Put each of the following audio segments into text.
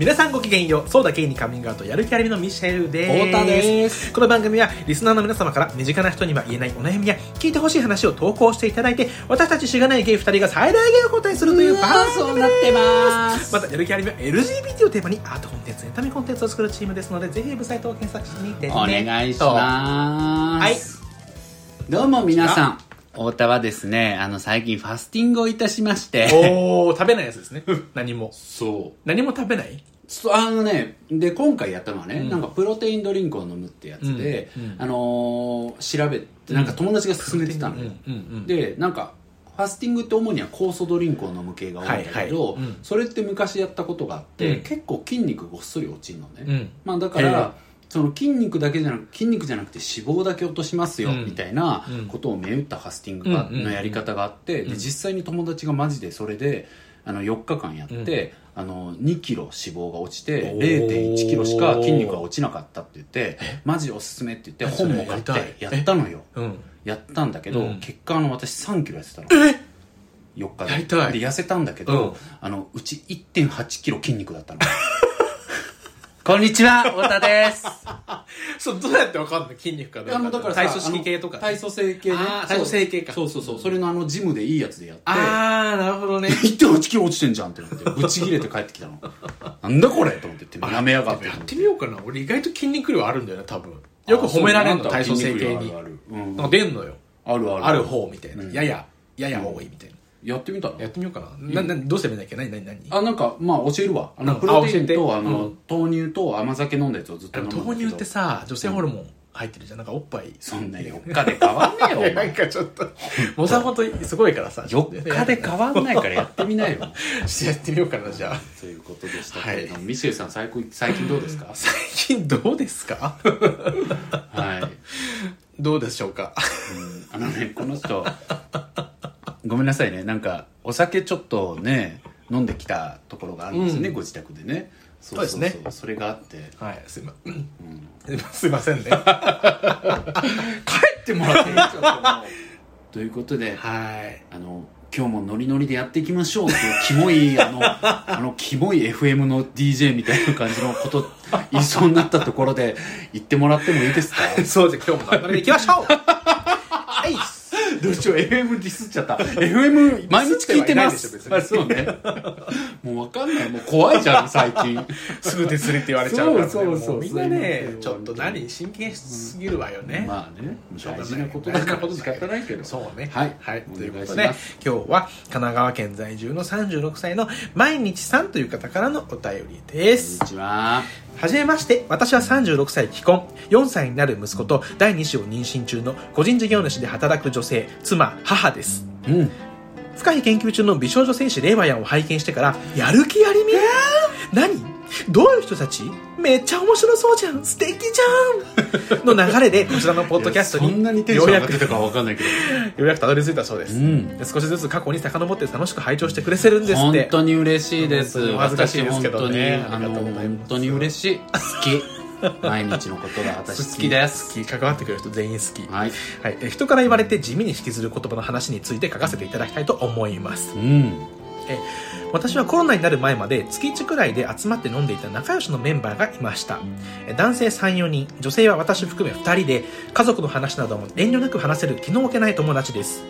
皆さんごきげんよう、そうだけにカミングアウト、やる気ありみのミシェルです。太田ですこの番組は、リスナーの皆様から身近な人には言えないお悩みや、聞いてほしい話を投稿していただいて、私たちしがないゲイ二人が最大限お答えするという番組そうなってますまた、やる気ありみは LGBT をテーマにアートコンテンツ、エンタメコンテンツを作るチームですので、ぜひウェブサイトを検索してみてね。お願いします。はい。どうも皆さん、太田はですね、あの、最近ファスティングをいたしまして、おー、食べないやつですね。何も。そう。何も食べない？そうあのね、で、今回やったのはね、うん。なんかプロテインドリンクを飲むってやつで、うんうん。あのー調べて、なんか友達が勧めてたのよ。で、なんか、ファスティングって主には酵素ドリンクを飲む系が多いんだけど、はいはい。うん。それって昔やったことがあって、うん。結構筋肉ごっそり落ちるのね。うん。まあだから、その筋肉だけじゃなく筋肉じゃなくて脂肪だけ落としますよ、うん。みたいなうん。ことを銘打ったファスティングが、うんうん。のやり方があって、うん。で実際に友達がマジでそれであの4日間やって、あの2キロ脂肪が落ちておー。0 1キロしか筋肉が落ちなかったって言ってマジおすすめって言って本も買ってやったのよ。うん。やったんだけど、うん。結果あの私3キロ痩せたの。え？4日で。で痩せたんだけど、うん。あのうち1 8キロ筋肉だったの こんにちは太田です そう、どうやってわかんの？筋肉かどうか。あのだからさ体組織系とか。あの体組成系ねあー体組成系かそうそうそうそれのあのジムでいいやつでやってあー、なるほどね。1.8キロ落ちてんじゃんってなってブチ切れて帰ってきたの なんだこれと思ってって舐めやがってやってみようかな。俺意外と筋肉量あるんだよね、多分。よく褒められんの、体組成系に。あるあるうんなんか出んのよ。あるあるある方みたいな。うんやや、やや多いみたいな。やってみたらやってみようかな。な、な、どうすればいいんだっけ？何、何、何？あなんかまあ教えるわあのうんプロテインとあのうん。豆乳と甘酒飲んだやつをずっと飲むんだけど。豆乳ってさ、女性ホルモン入ってるじゃん。なんかおっぱい。そんな4日で変わんねえよおな前んかちょっと、もさほんとすごいからさ。4日で変わんないからやってみなよ。やってみようかな、じゃあ。ということでしたけれども、ミシェルさん最近最近どうですか？最近どうですか？はい。どうでしょうか？あのねこの人ごめんなさいね。なんかお酒ちょっとね飲んできたところがあるんですね、うん。ご自宅でね。そそうですね。それがあって、はい、すいま、うん、すいませんね。帰ってもらっていいですか？ということではい。あの今日もノリノリでやっていきましょうっていうキモいあの あのキモい FM の DJ みたいな感じのこと言いそうになったところで言ってもらってもいいですか？そうじゃ、今日も頑張っていきましょう。はいどうしよう FM ディスっちゃった。FM 毎日聞いてます。あそうね。もう分かんない。もう怖いじゃん最近。すぐディスりって言われちゃうから、ね。そうそうそう。もみんなねちょっと何、真剣すぎるわよね。まあね大事なことだから大事な仕方ないけど。そうね。はい。はい。おということで今日は神奈川県在住の36歳の毎日さんという方からのお便りです。こん。にちは。はじめまして、私は36歳既婚、4歳になる息子と第2子を妊娠中の個人事業主で働く女性、妻、母です。うん。深い研究中の美少女戦士レイワヤンを拝見してから、やる気ありみ？何？どういう人たち？めっちゃ面白そうじゃん。素敵じゃん！の流れでこちらのポッドキャストに ようやくたど。り着いたそうです、うん。で少しずつ過去に遡って楽しく拝聴してくれてるんですっ本て当に嬉しいです。本当にお恥ずかしいですけどね。私本当にあのありがとうございます。本当に嬉しい。好き 毎日のことが私好き。です好き。関わってくれる人全員好き、はい。はい、え人から言われて地味に引きずる言葉の話について書かせていただきたいと思います。うん。私はコロナになる前まで月1くらいで集まって飲んでいた仲良しのメンバーがいました。え男性34人女性は私含め2人で家族の話なども遠慮なく話せる気の置けない友達です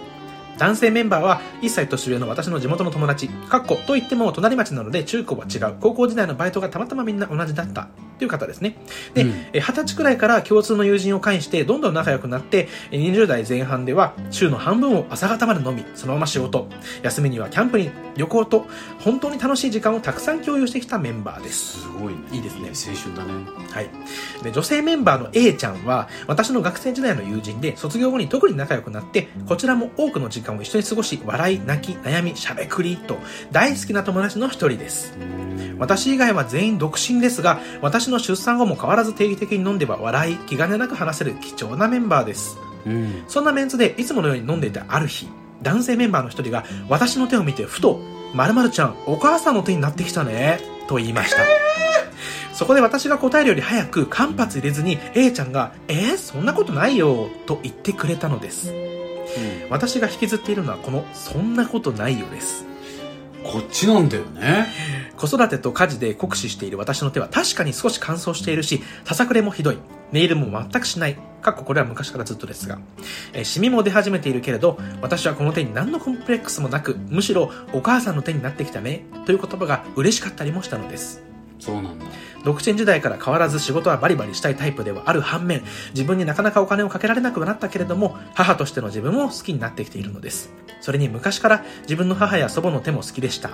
男性メンバーは1歳年上の私の地元の友達かっこと言っても隣町なので中高は違う。高校時代のバイトがたまたまみんな同じだった。という方ですね。で、うん。歳くらいから共通の友人を介してどんどん仲良くなってえ20代前半では週の半分を朝方まで飲みそのまま仕事。休みにはキャンプに旅行と本当に楽しい時間をたくさん共有してきたメンバーです。すごいね。いいですね。青春だね。はい、で女性メンバーの A ちゃんは私の学生時代の友人で卒業後に特に仲良くなってこちらも多くの時間を一緒に過ごし笑い泣き悩みしゃべくりと大好きな友達の一人です。私以外は全員独身ですが私の出産後も変わらず定期的に飲んでは笑い気兼ねなく話せる貴重なメンバーです。うん。そんなメンツでいつものように飲んでいたある日男性メンバーの一人が私の手を見てふと「まるちゃんお母さんの手になってきたね」と言いました。そこで私が答えるより早く間髪入れずに A ちゃんが「えー、そんなことないよ」と言ってくれたのです私が引きずっているのはこの「そんなことないよ」ですこっちなんだよね子育てと家事で酷使している私の手は確かに少し乾燥しているし、ささくれもひどい。ネイルも全くしない。かっここれは昔からずっとですが。えーシミも出始めているけれど、私はこの手に何のコンプレックスもなく、むしろお母さんの手になってきたね、という言葉が嬉しかったりもしたのです。そうなんだ独身時代から変わらず仕事はバリバリしたいタイプではある反面、自分になかなかお金をかけられなくはなったけれども、母としての自分も好きになってきているのです。それに昔から自分の母や祖母の手も好きでした。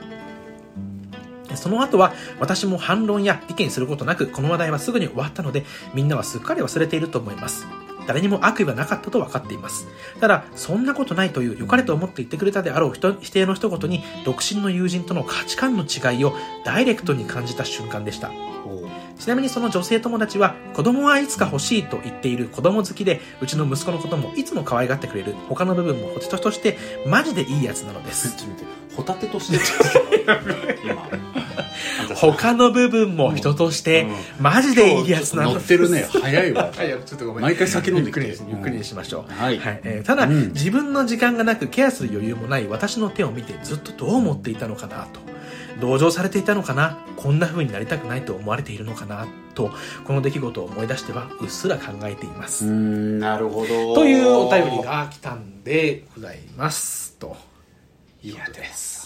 その後は私も反論や意見することなくこの話題はすぐに終わったのでみんなはすっかり忘れていると思います。誰にも悪意はなかったと分かっています。ただ、そんなことないという良かれと思って言ってくれたであろう人否定の一言に独身の友人との価値観の違いをダイレクトに感じた瞬間でした。ちなみにその女性友達は子供はいつか欲しいと言っている子供好きでうちの息子のこともいつも可愛がってくれる。他の部分もホテトとしてマジでいいやつなのです。ホタテとして。今他の部分も人としてうんマジでいいやつなの乗ってるね早いわはい、ちょっとごめん。毎回酒飲んできてゆっくりにゆっくりにしましょう。はいえーただ、うん自分の時間がなくケアする余裕もない私の手を見てずっとどう思っていたのかなと。同情されていたのかなこんな風になりたくないと思われているのかなと、この出来事を思い出してはうっすら考えています。うーんなるほどというお便りが来たんでございます。と。いやです。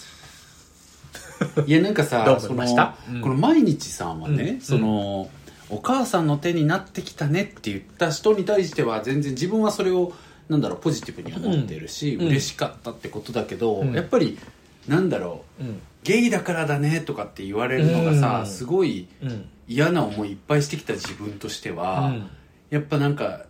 いやなんかさこの毎日さんはね、うん。そのお母さんの手になってきたねって言った人に対しては全然自分はそれをなんだろうポジティブに思ってるし、うん。嬉しかったってことだけど、うん。やっぱりなんだろううん。ゲイだからだねとかって言われるのがさ、うん。すごいうん。嫌な思いいっぱいしてきた自分としては、うん。やっぱなんか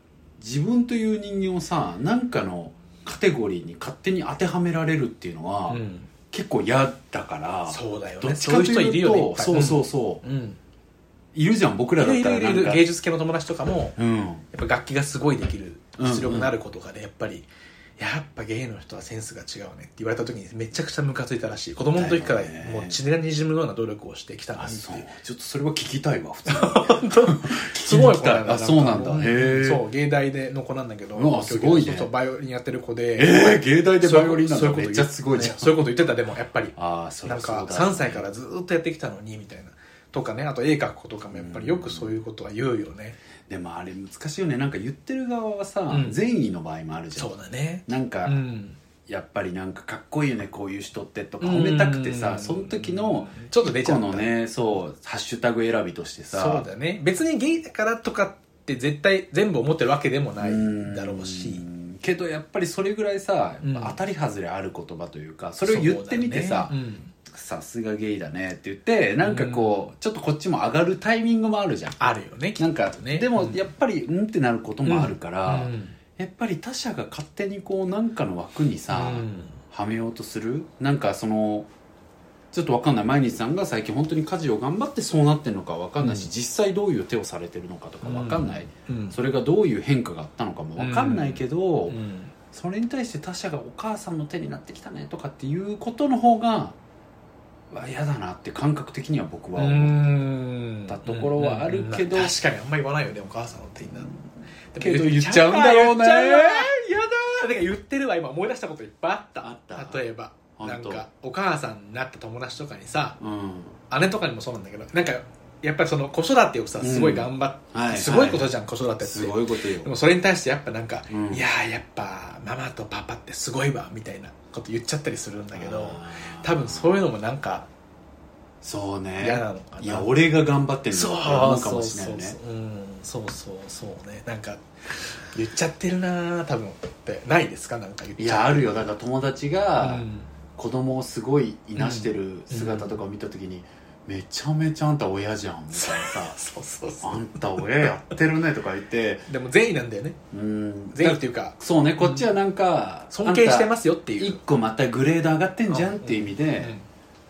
自分という人間をさなんかのカテゴリーに勝手に当てはめられるっていうのは、うん結構嫌だからそうだよね。どっちかとそういう人いるいうとよねいっぱい。そうそうそう、うん。いるじゃん僕らだいるいるいる。ったらなんか。芸術系の友達とかも、うん。やっぱ楽器がすごいできる実力のある子とかでやっぱり、やっぱゲイの人はセンスが違うねって言われた時にめちゃくちゃムカついたらしい。子供の時からもう血がにじむような努力をしてきたのにってあそう。ちょっとそれは聞きたいわ普通すごい子なんだあそうなんだ。かへえそう芸大での子なんだけどすごいね。バイオリンやってる子で。えー、芸大でバイオリンなんそういうことだめっちゃすごいじゃん、ねそういうこと言ってたでもやっぱり。なんかそうだ3歳からずっとやってきたのにみたいな。とかね。あと絵描く子とかもやっぱりよくそういうことは言うよね、でもあれ難しいよね。なんか言ってる側はさ、うん。善意の場合もあるじゃん。そうだね。なんか、うん。やっぱりなんかかっこいいよねこういう人ってとか。褒めたくてさ、うん。その時のちょっと出ちゃった。このねそうハッシュタグ選びとしてさ。そうだね。別にゲイだからとかって絶対全部思ってるわけでもないだろうし。ん。けどやっぱりそれぐらいさ、うん。当たり外れある言葉というかそれを言ってみてさそうだねさすがゲイだねって言ってなんかこう、ちょっとこっちも上がるタイミングもあるじゃん。あるよねなんか、きっとねでもやっぱりうんってなることもあるから、うん。やっぱり他者が勝手にこうなんかの枠にさ、うん。はめようとする？なんかそのちょっとわかんない。毎日さんが最近本当に家事を頑張ってそうなってるのかわかんないし、うん。実際どういう手をされてるのかとかわかんない、うん。それがどういう変化があったのかもわかんないけど、うん。それに対して他者がお母さんの手になってきたねとかっていうことの方がわ嫌だなって感覚的には僕は思う、ん。たところはあるけど。うん。確かにあんまり言わないよねお母さんの手にな。るけど言っちゃうんだろうね。言っちゃうわやだてか言ってるわ今思い出したこといっぱいあった。あった。例えば。なんかお母さんになった友達とかにさうん。姉とかにもそうなんだけどなんかやっぱりその子育てをさすごい頑張って、はいすごいことじゃん、子育てって。すごいことよ。でもそれに対してやっぱなんか、うん。いやーやっぱママとパパってすごいわみたいなこと言っちゃったりするんだけど多分そういうのもなんかそうね。嫌なのかな。いや俺が頑張ってんそうのって思うかもしれないよね。そうそうそうう。んそうそうそうね。なんか言っちゃってるなー多分ってないですか？なんか言っいちゃやあるよ。だから友達がうん。子供をすごいいなしてる姿とかを見た時に、めちゃめちゃあんた親じゃんみたいなさ。そうそうそう。あんた親やってるねとか言って。でも善意なんだよね。うん。善意っていうかそうねこっちはなんか、尊敬してすますよっていう。一個またグレード上がってんじゃんっていう意味で、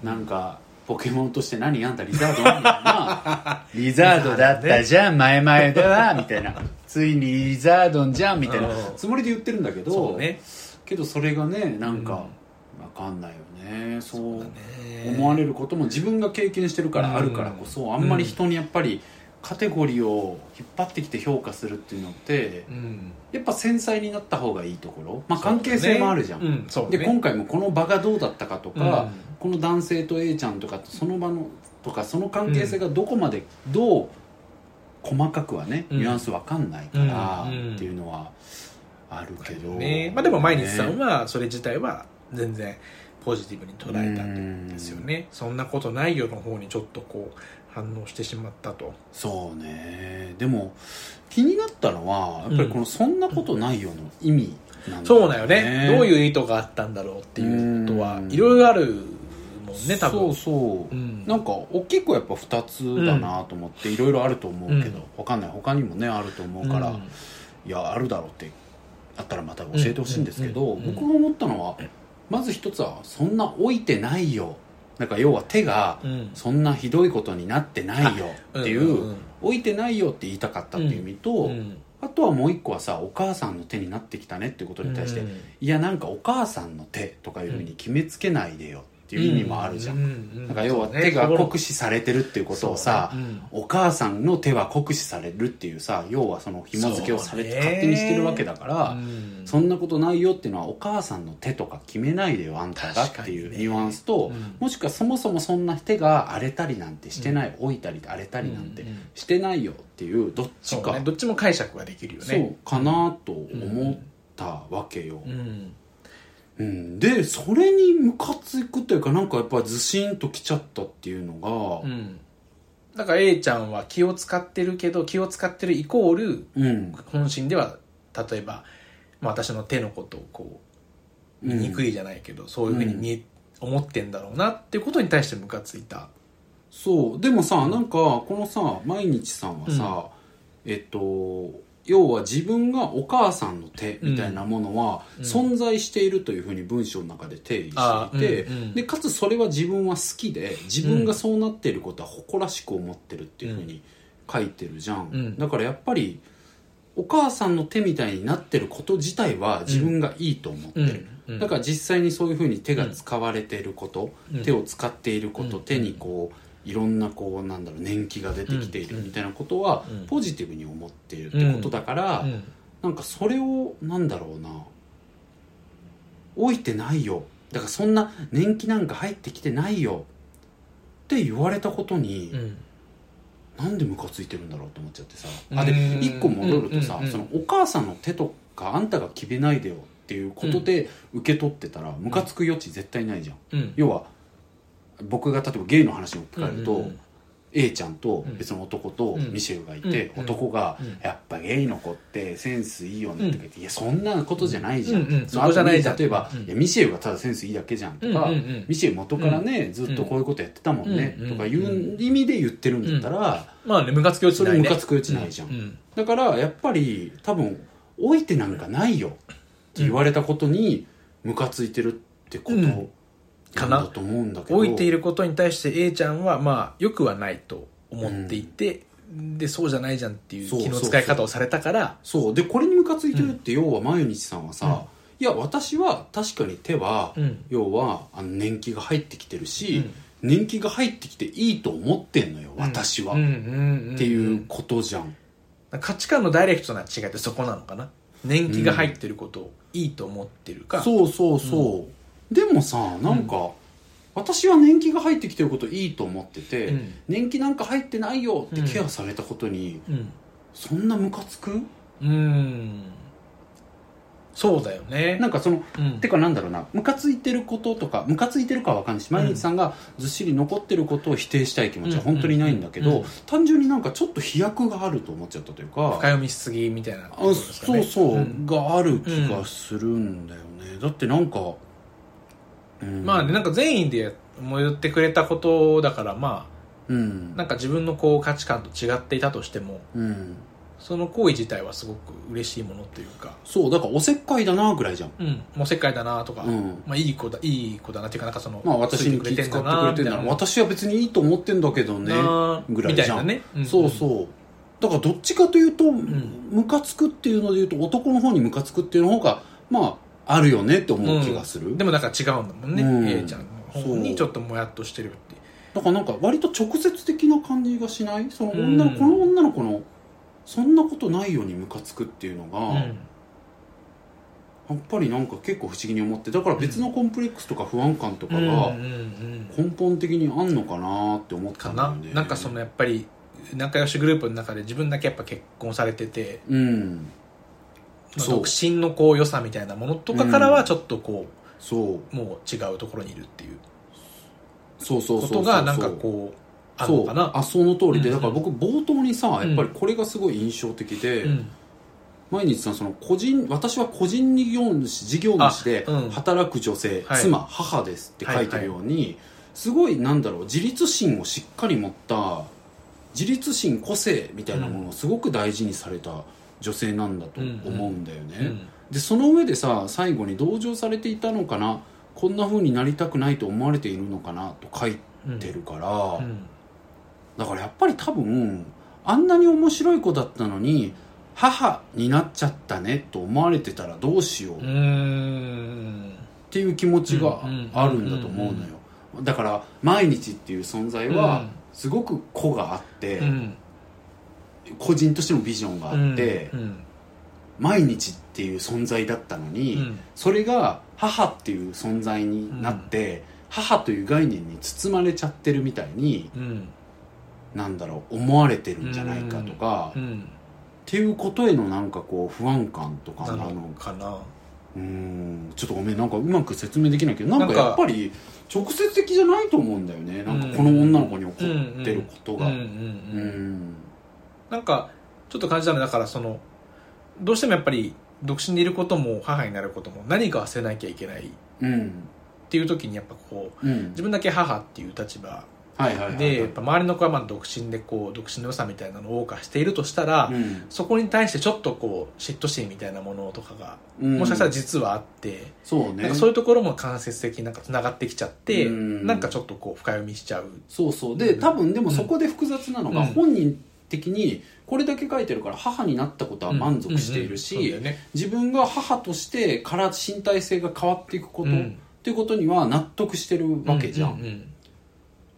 うん。なんかポケモンとして何あんたリザードみたいな。リザードだったじゃん前々ではみたいな。ついにリザードンじゃんみたいなうん。つもりで言ってるんだけどそうね。けどそれがねなんか、うん。わかんないよね。そう思われることも自分が経験してるからあるからこそ、あんまり人にやっぱりカテゴリーを引っ張ってきて評価するっていうのってうん。やっぱ繊細になった方がいいところ、まあ、関係性もあるじゃん、で今回もこの場がどうだったかとか、うん。この男性と A ちゃんとかその場のとかその関係性がどこまでどう細かくはね、うん。ニュアンスわかんないからうん。っていうのはあるけど、ね。まあ、でも毎日さんねはそれ自体は全然ポジティブに捉えたんですよね。そんなことないよの方にちょっとこう反応してしまったと。そうね。でも気になったのはやっぱりこの「そんなことないよ」の意味なんだそうだよね。どうういう意図があったんだろうっていうことはうん。いろいろあるもんね多分。そうそう、うん。なんか大きくはやっぱ2つだなと思っていろいろあると思うけど、うん。わかんない。他にもねあると思うから、うん。いやあるだろうってあったらまた教えてほしいんですけど、うん。うん。うん。僕が思ったのはまず一つはそんな置いてないよ。なんか要は手がうん。そんなひどいことになってないよっていう、置いてないよって言いたかったっていう意味と、うん。あとはもう一個はさお母さんの手になってきたねっていうことに対して、うん。いやなんかお母さんの手とかいうふうに決めつけないでよっていう意味もあるじゃん、んなんか要は手が酷使されてるっていうことをさ、そうねお母さんの手は酷使されるっていうさ要はその紐付けをされて勝手にしてるわけだから、うん。そんなことないよっていうのはお母さんの手とか決めないでよあんたがっていうニュアンスと、うん。もしくはそもそもそんな手が荒れたりなんてしてない、置いたり荒れたりなんてうんうんしてないよっていうどっちか、どっちも解釈ができるよね。そうかなと思ったわけよ、うんうん。でそれにムカつくというかなんかやっぱずしんときちゃったっていうのがうん。だから A ちゃんは気を使ってるけど気を使ってるイコールうん。本心では例えば、まあ、私の手のことをこううん醜いじゃないけど、そういうふうに見え、思ってんだろうなっていうことに対してムカついた。そう。でもさなんかこのさ毎日さんはさ、えっと要は自分がお母さんの手みたいなものはうん。存在しているというふうに文章の中で定義あしていて、うんうん。でかつそれは自分は好きで自分がそうなっていることは誇らしく思ってるっていうふうに書いてるじゃん、うん。だからやっぱりお母さんの手みたいになってること自体は自分がいいと思ってる、だから実際にそういうふうに手が使われていること、うん。手を使っていること、うん。手にこういろんなこうなんだろう年季が出てきているみたいなことはうん。ポジティブに思っているってことだから、うん。なんかそれをなんだろうな置いてないよ。だからそんな年季なんか入ってきてないよ。って言われたことに、うん。なんでムカついてるんだろうと思っちゃってさ。うん。あで一個戻るとさ、そのお母さん。の手とかあん。たが決めないでよっていうことで受け取ってたらムカつく余地絶対ないじゃん。要は僕が例えばゲイの話を聞かれると、うんうんうん。A ちゃんとうん。別の男とうん。ミシェルがいて、うん。男が、うん。やっぱゲイの子ってセンスいいよね」って言って「いやそんなことじゃないじゃん」うんうんそこじゃないじゃん。例えば、うん。いやミシェルがただセンスいいだけじゃん」とか、ミシェル元からね、ずっとこういうことやってたもんね」うんとかいう意味で言ってるんだったら、まあねムカつく余地ない、ね、それムカつく余地ないじゃん。うん。だからやっぱり多分置いてなんかないよって言われたことにムカついてるってことうんかな？と思うんだけど、置いていることに対して A ちゃんはまあ良くはないと思っていて、でそうじゃないじゃんっていう気の使い方をされたから。そう。でこれにムカついてるって要は毎日さんはさ、いや私は確かに手は、うん。要はあの年季が入ってきてるし、うん。年季が入ってきていいと思ってんのよ私は、うんうんうんん。っていうことじゃん。価値観のダイレクトな違いってそこなのかな？年季が入ってることをいいと思ってるか、そうそうそう、でもさなんか、私は年季が入ってきてることいいと思ってて、うん。年季なんか入ってないよってケアされたことに、うん。そんなムカつく？うん。そうだよね。なんかそのうん。てかなんだろうなムカついてることとかムカついてるかは分かんないし毎日さんがずっしり残ってることを否定したい気持ちは本当にないんだけど、うん。うん。うん単純になんかちょっと飛躍があると思っちゃったというか深読みしすぎみたいなことあそうそう、ん。がある気がするんだよね、だってなんか、うん。まあねなんか善意で思ってくれたことだからまうん。あなんか自分のこう価値観と違っていたとしてもうん。その行為自体はすごく嬉しいものというか。そうだからおせっかいだなぐらいじゃん。うん。もう世界だなとか、うん。まあいい子だいい子だなっていうかなんかそのまあ私に気遣ってくれてんなら私は別にいいと思ってんだけどねなぐらいじゃん。みたいなね、んそうそう。だからどっちかというと、ん。ムカつくっていうので言うと男の方にムカつくっていうの方がまああるよねって思う気がする、でもなんか違うんだもんね、うん。A ちゃんの。方にちょっともやっとしてるって。だからなんか割と直接的な感じがしない？その女の、うん。この女の子のそんなことないようにムカつくっていうのが、うん。やっぱりなんか結構不思議に思ってだから別のコンプレックスとか不安感とかが根本的にあんのかなって思ったんだよね。なんかそのやっぱり仲良しグループの中で自分だけやっぱ結婚されてて、うん独身のこう良さみたいなものとかからはちょっとこそう。う、もう違うところにいるっていう。そうそうことがなんかこうあるのかな。あその通りで、うん。だから僕冒頭にさうん。やっぱりこれがすごい印象的で、うん。毎日さんその個人私は個人事業主事業主で働く女性、はい。妻母ですって書いてるように、すごいなんだろう自立心をしっかり持った自立心個性みたいなものをすごく大事にされた女性なんだと思うんだよね、うんでその上でさ最後に同情されていたのかな？こんな風になりたくないと思われているのかな？と書いてるから、うん。だからやっぱり多分あんなに面白い子だったのに母になっちゃったねと思われてたらどうしよう。うっんていう気持ちがうんあるんだと思うのよ。だから毎日っていう存在はすごく子があってうん個人としてのビジョンがあってうん毎日っていう存在だったのうにん。それが母っていう存在になって母という概念に包まれちゃってるみたいにうん。なんだろう思われてるんじゃないかとかうん。っていうことへのなんかこう不安感とかななののかな。うーんちょっとごめんなんかうまく説明できないけどなんかやっぱり直接的じゃないと思うんだよね。なんかこの女の子に起こってることが。うんうんううんんなんかちょっと感じたのはだからそのどうしてもやっぱり独身でいることも母になることも何か忘れなきゃいけないっうん。ていう時にやっぱこううん。自分だけ母っていう立場でやっぱ周りの子はまあ独身でこう独身の良さみたいなのを謳歌しているとしたら、うん。そこに対してちょっとこう嫉妬心みたいなものとかがうん。もしかしたら実はあって、そうね。そういうところも間接的になんかつながってきちゃって、うん。なんかちょっとこう深読みしちゃう。そうそう。で多分でもそこで複雑なのがうん。本人的にこれだけ書いてるから母になったことは満足しているし自分が母としてから身体性が変わっていくことっうん。ていうことには納得してるわけじゃん。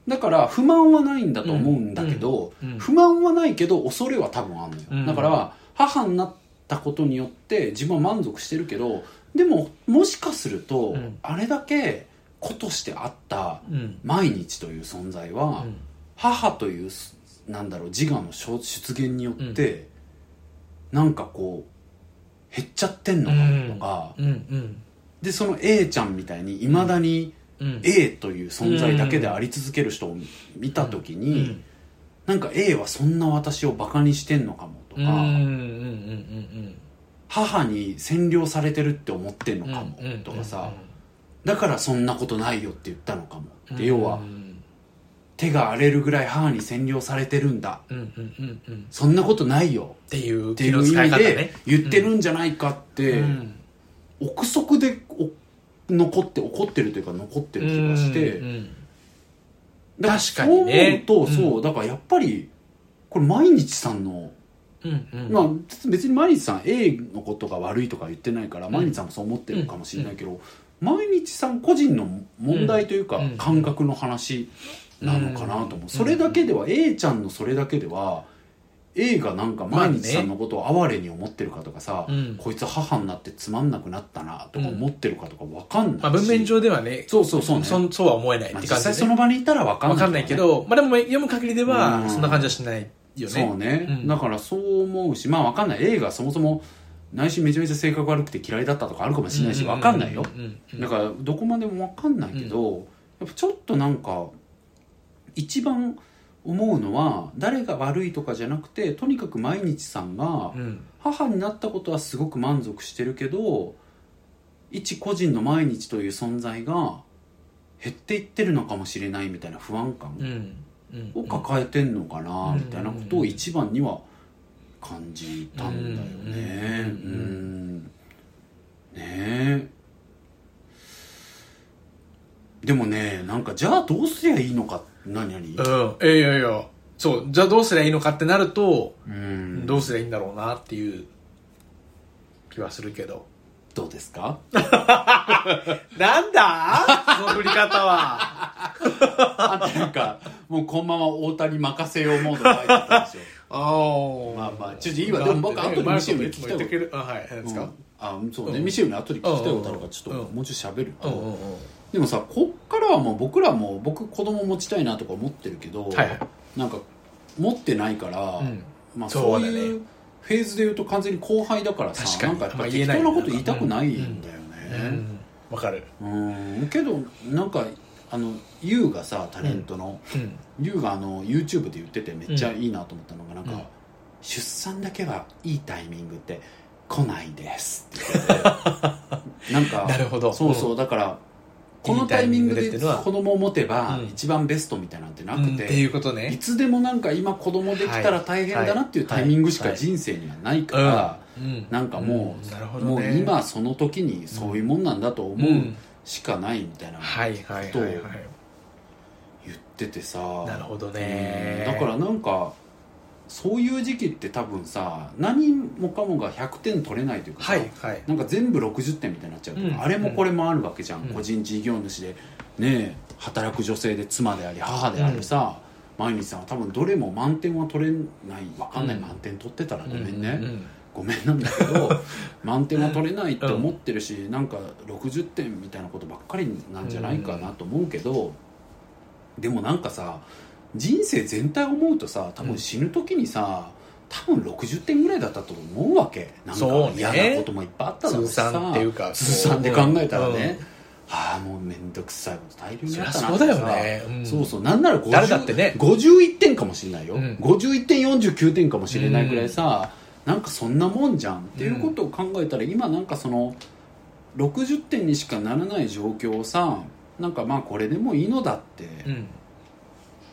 だから不満はないんだと思うんだけど、不満はないけど恐れは多分あるのよ、うん。だから母になったことによって自分は満足してるけどでももしかすると、うん。あれだけ子としてあったうん。毎日という存在は、うん。母というすなんだろう自我の出出現によって、なんかこう減っちゃってんのかとか、うんうん。でその A ちゃんみたいにいまだにうん。A という存在だけであり続ける人を見た時に、うん。なんか A はそんな私をバカにしてんのかもとか、うんうんうんうん母に占領されてるって思ってんのうんかもうんとかさ、だからそんなことないよって言ったのかもって、うん要はうん手が荒れるぐらい母に占領されてるんだ。うんうんうんうん。そんなことないよ。っていうっていう意味で言ってるんじゃないかって、うん。憶測でお残って怒ってるというか残ってる気がして、うんうんだら確かにね。そう思うと、そううんだからやっぱりこれ毎日さんのうんうん。まあ、別に毎日さん A のことが悪いとか言ってないから毎日さんもそう思ってるかもしれないけど、毎日さん個人の問題というか、うん。感覚の話なのかなと思う、うんそれだけでは A ちゃんのそれだけでは A がなんか毎日さんのことを哀れに思ってるかとかさ、うん。こいつ母になってつまんなくなったなとか思ってるかとか分かんないし、まあ文面上ではねそうそうそうね。そそうは思えないっまあ、て感じで実際その場にいたら分かんないわかんないけど、まあでも読む限りでうん。はそんな感じはしないよね。そうね、うん。だからそう思うしまあ分かんない。映画そもそも内心めちゃめちゃ性格悪くて嫌いだったとかあるかもしれないし分かんないよ、うんうんうん。だからどこまでも分かんないけど、やっぱちょっとなんか一番思うのは誰が悪いとかじゃなくてとにかく毎日さんがうん。母になったことはすごく満足してるけど一個人の毎日という存在が減っていってるのかもしれないみたいな不安感を抱えてんのかなうん。みたいなことを一番には感じたんだよね。ね。えでもねなんかじゃあどうすりゃいいのか何？何？うん。いやいやいや。そう。じゃあどうすりゃいいのかってなると、うん。どうすりゃいいんだろうなっていう気はするけど。どうですか？なんだ？その振り方は。あとなんかもうこのまま大谷任せようモードが入ってたんですよ。あまあまあちょっといいわでも僕後でミシェルに聞きたいわ言ってくれる？あはい何ですか？うん。あそうね、うんミシェルに後で聞きたいことあるからちょっとうんもうちょい喋る。と、うん。うん。うんでもさこっからはもう僕らも僕子供持ちたいなとか思ってるけど、はいはい。なんか持ってないから、うん。まあ、そそううだね。いうフェーズで言うと完全に後輩だからさ確かに。なんかやっぱ適当なこと言いたくないんだよね。うん。わかる。うん。けどなんかあの YOU がさタレントのうん。YOU、があの YouTube で言っててめっちゃいいなと思ったのがなんか、うん出産だけはいいタイミングって来ないですって言ってて。なんかなるほど。そうそう、だからこのタイミングで子供を持てばうん。一番ベストみたいなんてなくて、うん。っていうこといねつでもなんか今子供できたら大変だなっていうタイミングしか人生にはないから、うん。なんかもう、もう今その時にそういうもんなんだと思うしかないみたいなはい。はい。はい。はい。言っててさ、なるほどね。うん。だからなんかそういう時期って多分さ何もかもが100点取れないというかさ、はいはい。なんか全部60点みたいになっちゃうとか、うん。あれもこれもあるわけじゃん、うん。個人事業主でねえ働く女性で妻であり母であるさ、毎日さんは多分どれも満点は取れない。わかんない、うん。満点取ってたらごめんね、うんうんごめんなんだけど 満点は取れないって思ってるし、なんか60点みたいなことばっかりなんじゃないかなと思うけど、でもなんかさ人生全体を思うとさ多分死ぬ時にさ、多分60点ぐらいだったと思うわけ。なんか嫌なこともいっぱいあっただろうしさっていうか通算で考えたらね、うん。ああもう面倒くさいこと大量にあったなそうだよね。うん。そうそう。なんなら50誰だってね。51点かもしれないよ、うん。51点49点かもしれないぐらいさ、なんかそんなもんじゃんっていうことを考えたら、今なんかその60点にしかならない状況をさなんかまあこれでもいいのだってうん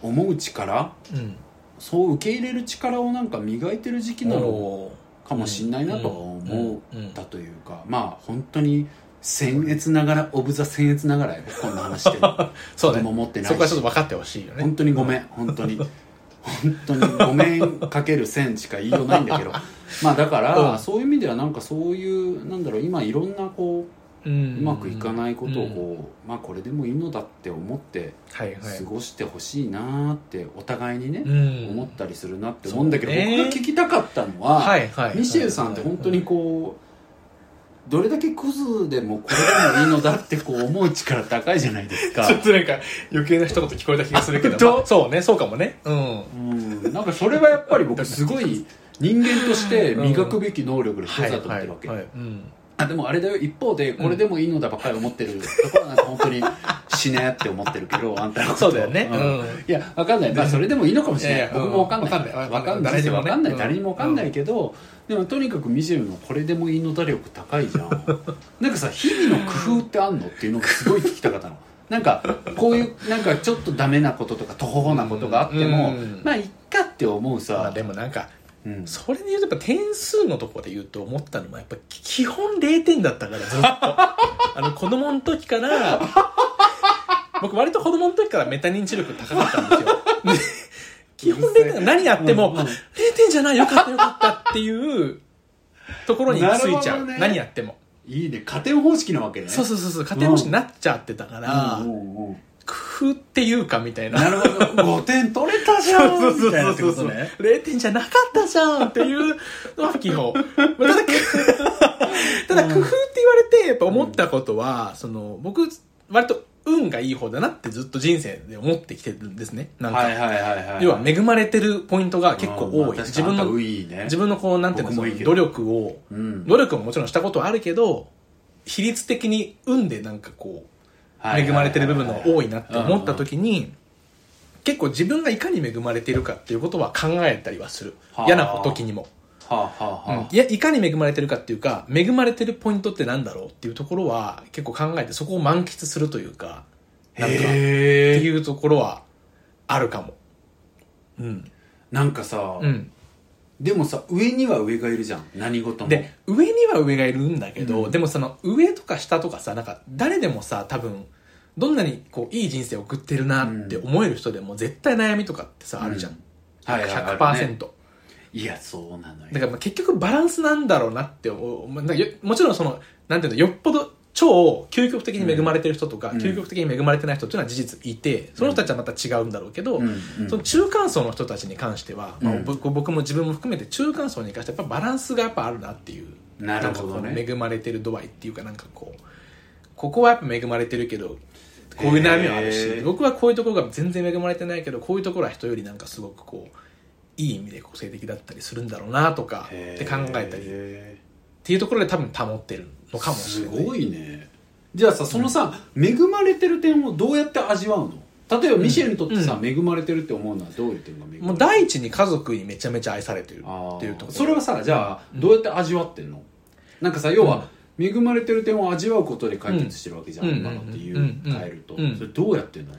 思う力、うん。そう受け入れる力をなんか磨いてる時期なのおかもしんないなとは思うんったというか、まあ本当に僭越ながらオブザ僭越ながらよ こんな話してるそうね。子供持ってないし。そこはちょっと分かってほしいよね。本当にごめん 本当に。本当にごめんかける線しか言いようないんだけど。まあだから、うん。そういう意味ではなんかそういうなんだろう今いろんなこうううまくいかないことをこう、まあこれでもいいのだって思ってはいはい。過ごしてほしいなってお互いにね、うん。思ったりするなって思うんだけど、僕が聞きたかったのは、はいはいミシェルさんって本当にこうどれだけクズでもこれでもいいのだってこう思う力高いじゃないですか。ちょっとなんか余計な一言聞こえた気がするけど、まあそうねそうかもね。うん。うん。なんかそれはやっぱり僕すごい人間として磨くべき能力の一つだと思ってるわけ、はいはい。うんあでもあれだよ。一方でこれでもいいのだばっかり思ってる。ところはなんか本当に死ねって思ってるけど あんたのこと。そうだよね。ん。うん。いやわかんない。まあそれでもいいのかもしれない。僕もわかんない。わかんない。わかんない。誰にもね。わかんない。うん。誰にもわかんないけどでもとにかくミシェルのこれでもいいのだ力高いじゃん。なんかさ日々の工夫ってあんの？っていうのがすごい聞きたかったの。なんかこういうなんかちょっとダメなこととか途方なことがあってもうん。まあいっかって思うまあさでもなんかうん。それで言うとやっぱ点数のところで言うと思ったのはやっぱ基本0点だったからずっと。あの子供の時から僕割と子供の時からメタ認知力高かったんですよ。で基本0点何やっても、うんうん。あ0点じゃないよかったよかったっていうところについちゃう、ね何やっても。いいね。加点方式なわけね。そうそうそうそう。家庭模試になっちゃってたから、うんうんうん工夫っていうかみたいな。なるほど。5点取れたじゃんみたいなってことね。0点じゃなかったじゃんっていうのは基本。まあただ、ただ工夫って言われて、やっぱ思ったことは、その、僕、割と運がいい方だなってずっと人生で思ってきてるんですね。なんか、はいはいはいはい。要は恵まれてるポイントが結構多い。自分の、運いいね。自分のこう、なんていうの、いい努力を、うん。努力ももちろんしたことはあるけど、比率的に運でなんかこう、恵まれてる部分のが多いなって思った時に、結構自分がいかに恵まれているかっていうことは考えたりはするはあ。嫌な時にも。はあはあはあいや、いかに恵まれてるかっていうか、恵まれてるポイントってなんだろうっていうところは結構考えてそこを満喫するというか、なんか、っていうところはあるかも。うん。なんかさうん。でもさ上には上がいるじゃん。何事も。で、上には上がいるんだけど、うん。でもその上とか下とかさ、なんか誰でもさ、多分、どんなにこういい人生を送ってるなって思える人でも絶対悩みとかってさ、あるじゃん。はいはいはい100%。いやそうなのよ。だからまあ結局バランスなんだろうなって思う。まあだからよもちろんそのなんていうのよっぽど超究極的に恵まれてる人とか、うん。究極的に恵まれてない人っていうのは事実いてその人たちはまた違うんだろうけど、うんうん。その中間層の人たちに関しては、まあうん僕僕も自分も含めて中間層に関してはやっぱバランスがやっぱあるなっていうなるほどね。恵まれてる度合いっていうかなんかこうここはやっぱ恵まれてるけどこういう悩みはあるし僕はこういうところが全然恵まれてないけどこういうところは人よりなんかすごくこういい意味で個性的だったりするんだろうなとかって考えたりっへていうところで多分保ってるのかもしれない。すごいね。じゃあさそのさ、恵まれてる点をどうやって味わうの？例えばミシェルにとってさ、う恵まれてるって思うのはどういう点が恵まれてるもう第一に家族にめちゃめちゃ愛されてるあっていうところ。ーそれはさじゃあ、うんどうやって味わってんの？なんかさ要は、恵まれてる点を味わうことで解決してるわけじゃん、うん。今のっていう、うん。変えると、うん。それどうやってんの？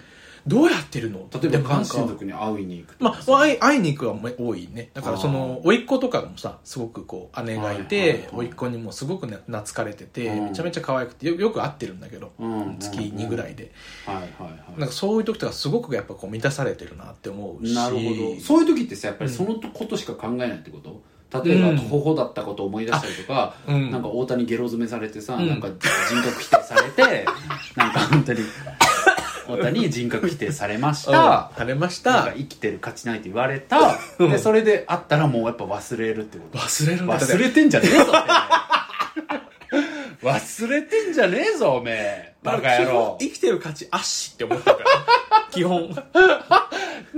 どうやってるの？例えば関族に会いに行くとまあ、会い会いに行くは多いね。だからその甥っ子とかもさすごくこう姉がいはいはいてはい。甥っ子にもすごくね懐かれててうん。めちゃめちゃ可愛くてよよく会ってるんだけどうん月2ぐらいで。はいはいはい。なんかそういう時とかすごくやっぱこう満たされてるなって思うし。なるほど。そういう時ってさやっぱりそのことしか考えないってこと？例えばうん。頬だったことを思い出したりとか、うん。なんか大谷ゲロ詰めされてさ、うん。なんか人格否定されて なんか本当に大谷に人格否定されました、されましなんかた生きてる価値ないって言われた、うん。でそれであったらもうやっぱ忘れるってこと。忘れるんだ忘れてんじゃねえぞ 忘れてんじゃねえぞおめえ。バカ野郎。生きてる価値あっしって思ってるから。基本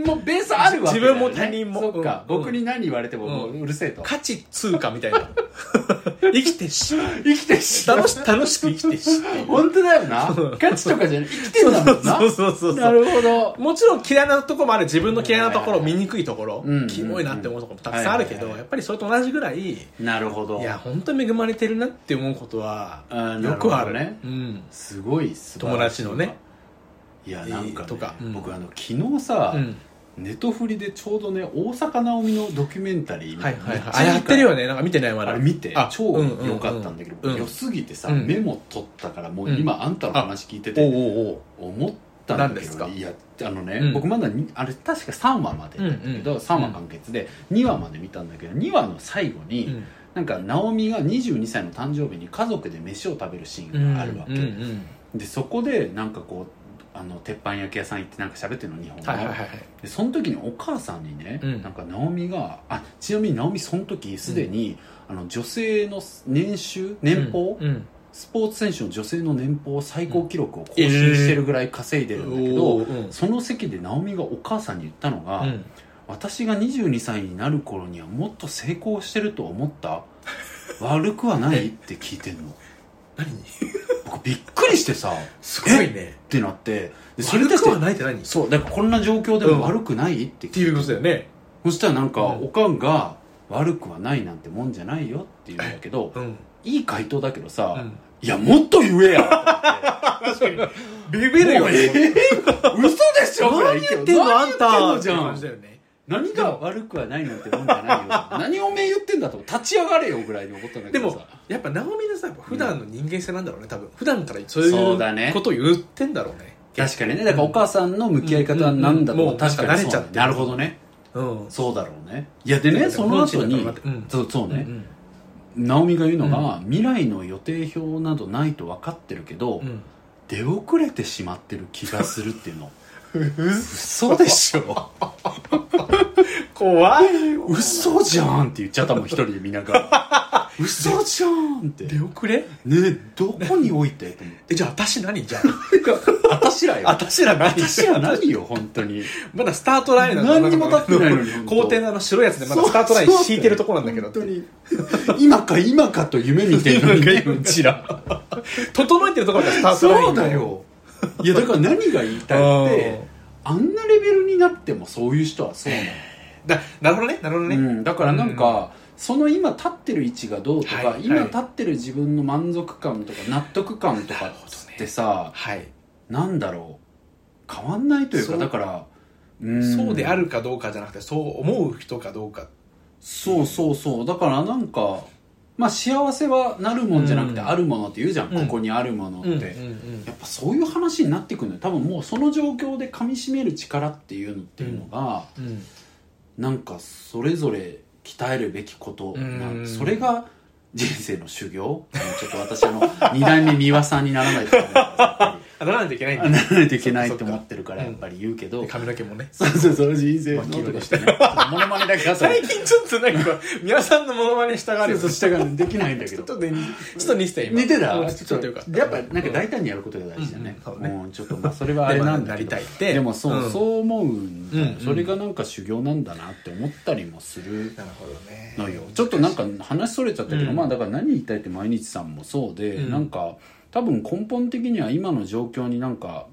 もうベースあるわね、自分も他人も。か、うん。僕に何言われてももううるせえと、価値通貨みたいな。生きてし。生きてるし。楽し楽しく生きてし。本当だよな。価値とかじゃない。生きてんだもんな。そうそうそうそう。なるほど。もちろん嫌いなところもある自分の嫌いなところ醜い。ところうん。キモいなって思うところもたくさんあるけどやっぱりそれと同じぐらいいなるほど。や本当に恵まれてるなって思うことはよくある。ねうん。すごい友達のね。いやなんか,、ねえーとか。うん。僕あの昨日さ、うんネトフリでちょうどね大坂なおみのドキュメンタリーみたはいいなはいはい。あやってるよね。なんか見てないまだ。あれ見てあ超うんうんうん良かったんだけど、うん良すぎてさ、うんメモ取ったからもううん。今あんたの話聞いてて、おうおうおう。思ったんだけ何ですか？どいやあのね、うん。僕まだにあれ確か3話までだけど、うんうん3話完結で2話まで見たんだけど2話の最後に、うん。なんか直美が22歳の誕生日に家族で飯を食べるシーンがあるわけ、うんうん。でそこでなんかこうあの鉄板焼き屋さん行ってなんか喋ってるの日本語、はいはいはいはい。でその時にお母さんにね、うん。なんか直美があちなみに直美その時すでに、あの女性の年収年俸、うんうん。スポーツ選手の女性の年俸最高記録を更新してるぐらい稼いでるんだけど、おーうん。その席で直美がお母さんに言ったのが、うん。私が22歳になる頃にはもっと成功してると思った？悪くはない？って聞いてんの何？僕びっくりしてさ。すごいね。ってなって。でそれ悪くはないって何？っそうだからこんな状況でも悪くないって聞いてて。いうことだよね。そしたらなんか、うんおかんが悪くはないなんてもんじゃないよって言うんだけど、うん。いい回答だけどさ、うん。いやもっと言えや確かに。ビビるよもうえねー嘘でしょ何言ってんのあんた。じゃってん感じだよね何が悪くはないなんてもんじゃないよ。何おめえ言ってんだと。立ち上がれよぐらいに思ったんだけでもどさやっぱ直美のさやっぱ普段の人間性なんだろうね多分。普段からそうそうだね。いうことを言ってんだろうね。確かにね。だからお母さんの向き合い方は何だと、うんうんもう確かに慣れちゃってる。そうだね。なるほどね。うん。そうだろうね。いやでねその後に、うん。そうそうね、うん直美が言うのが、未来の予定表などないと分かってるけど、うん。出遅れてしまってる気がするっていうの嘘でしょ。怖い嘘じゃんって言っちゃったもん一人で見ながら。嘘じゃんって。出遅れ？ねえどこに置いて？と思っじゃあ私何？じゃあ。たしらよ。あ私ら何？私ら何よ本当に。まだスタートラインなの何にも立ってないのに校庭のあの白いやつでまだスタートライン敷いてるとこなんだけど本当に。今か今かと夢見てるのに うちら。整えてるところがスタートライン。そうだよいやだから何が言いたいってあんなレベルになってもそういう人はそうなの。だなるほどねなるほどね、うん、だからなんか、その今立ってる位置がどうとか、はいはい。今立ってる自分の満足感とか納得感とかってさ、はい、なんだろう？変わんないというかだからうん。そうであるかどうかじゃなくてそう思う人かどうか。そうそうそう。だからなんかまあ幸せはなるもんじゃなくてうん。あるものって言うじゃん、うん。ここにあるものって、うんうんやっぱそういう話になってくるのよ。多分もうその状況で噛み締める力っていうのっていうのが、うん。うんなんかそれぞれ鍛えるべきことうん。なそれが人生の修行？ちょっと私あの二代目三輪さんにならないとならないといけないんだ。ならないといけないそっかそっかと思ってるからやっぱり言うけど、で髪の毛もね。そうそうそう人生のとかしてね。モノマネだけが最近ちょっとなんか皆さんのモノマネしたがるそうそう下ができないんだけど。ちょっとねちょっと似てた今。似てた？うんちょっとよか。ったやっぱなんか大胆にやることが大事だね,、うん。ちょっとまあそれはあれなんだけど。でもなりたいって。でもそう、うんそう思うん。だそれがなんか修行なんだなって思ったりもするなるほどね。のよちょっとなんか話それちゃったけど、うん。まあだから何言いたいって毎日さんもそうで、うん。なんか多分根本的には今の状況になんか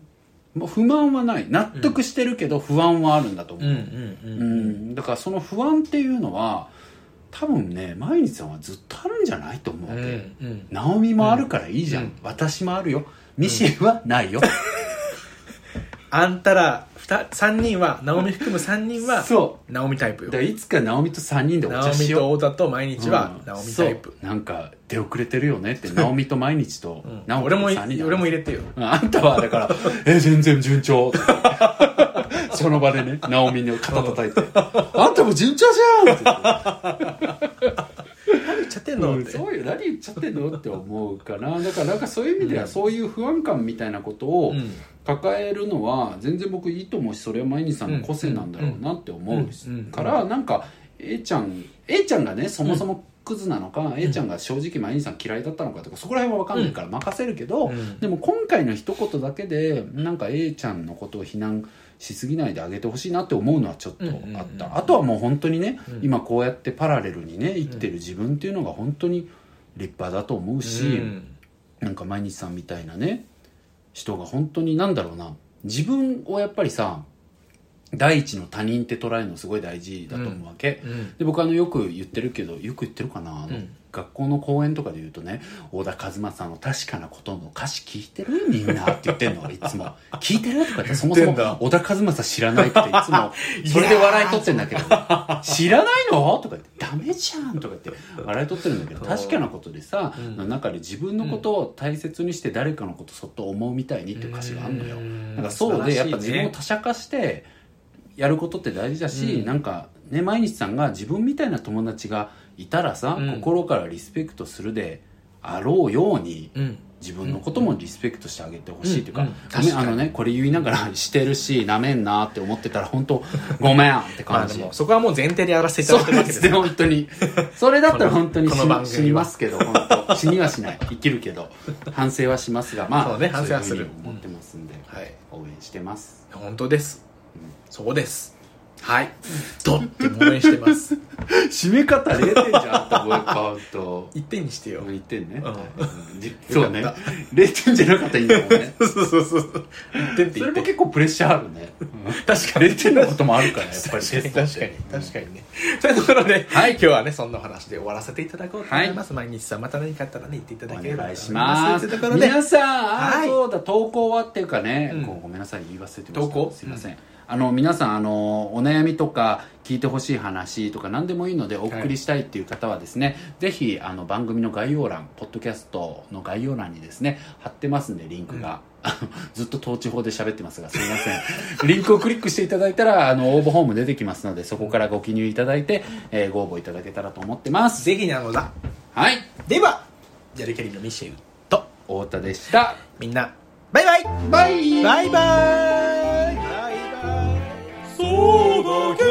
まあ不満はない。納得してるけど不安はあるんだと思う、うんだからその不安っていうのは多分ね毎日さんはずっとあるんじゃないと思うわうんけ、うん。直美もあるからいいじゃん、うん。私もあるよ。ミシェルはないよ、あんたら3人は直美含む3人は そ直美タイプよ。だからいつか直美と3人でお茶直美しよう。と太田と毎日はうん。直美タイプ。そう。なんか出遅れてるよねって 直美と毎日とうん。直美俺もと3人で俺も入れてよ。うんあんたはだから「え全然順調」その場でね直美の肩叩いて「あんたも順調じゃん!」って言ってっちゃってんの？って。そうよ。何言っちゃってんの？って思うかな。だからなんかそういう意味ではそういう不安感みたいなことをうん。抱えるのは全然僕いいと思うしそれは毎日さんの個性なんだろうなって思うからなんか A ちゃん A ちゃんがねそもそもクズなのか A ちゃんが正直毎日さん嫌いだったのかとかそこら辺は分かんないから任せるけどうん。でも今回の一言だけでなんか A ちゃんのことを非難しすぎないであげてほしいなって思うのはちょっとあっうんうんうん。た。あとはもう本当にねうん。今こうやってパラレルにね生きてる自分っていうのが本当に立派だと思うし、うん。なんか毎日さんみたいなね人が本当になんだろうな。自分をやっぱりさ第一の他人って捉えるのすごい大事だと思うわけ、うん。で僕あのよく言ってるけどよく言ってるかなあの、うん学校の講演とかで言うとね小田和正の確かなことの歌詞聞いてるみんなって言ってんの俺いつも。聞いてるとか言ってそもそも小田和正知らないっていつもそれで笑い取ってんだけど。知らないの？とか言ってダメじゃんとか言って笑い取ってるんだけど確かなことでさ、うん。の中で自分のことを大切にして誰かのことそっと思うみたいにっていう歌詞があるのよ。うん。なんかそうでやっぱ自分を他者化してやることって大事だし、うん。なんかね毎日さんが自分みたいな友達がいたらさ、うん。心からリスペクトするであろうようにうん。自分のこともリスペクトしてあげてほしいというか,、うん。うん。ごめん確かに。あのねこれ言いながら してるしなめんなって思ってたら本当ごめんってまあ感じ、そこはもう前提でやらせていただそいうてるわけですね。本当に。それだったら本当にこの死この番組は。死にますけど本当。死にはしない。生きるけど。反省はしますがまあそうね反省はする。そういうふうに思ってますんで、はい。応援してます。本当です。そうです。はい。とっても応援してます締め方0点じゃんあったボイカウト。一点にしてよ。1点ね、うん。そうね。よかっ0点じゃなかったらいいんだもんね。そうそうそう一点ってそれも結構プレッシャーあるね。確かに。0点のこともあるからやっぱり。確かに確かに。ね。というところで、はい。今日はねそんなお話で終わらせていただこうと思います、毎日さんまた何かあったらね言っていただければお願いします。というところで。皆さん、あはい。そうだ投稿はっていうかね、ごめんなさい言い忘れてました。投稿？すいません、あの皆さんあのお悩みとか聞いてほしい話とか何でもいいのでお送りしたいっていう方はですね、ぜひあの番組の概要欄ポッドキャストの概要欄にですね貼ってますんでリンクが、ずっと倒置法で喋ってますがすいません。リンクをクリックしていただいたらあの応募フォーム出てきますのでそこからご記入いただいて、えーご応募いただけたらと思ってます。ぜひなのだ。はい。ではジャルキャリーのミシェルと。太田でした。みんなバイバイ。バイ。バイバイ tudo que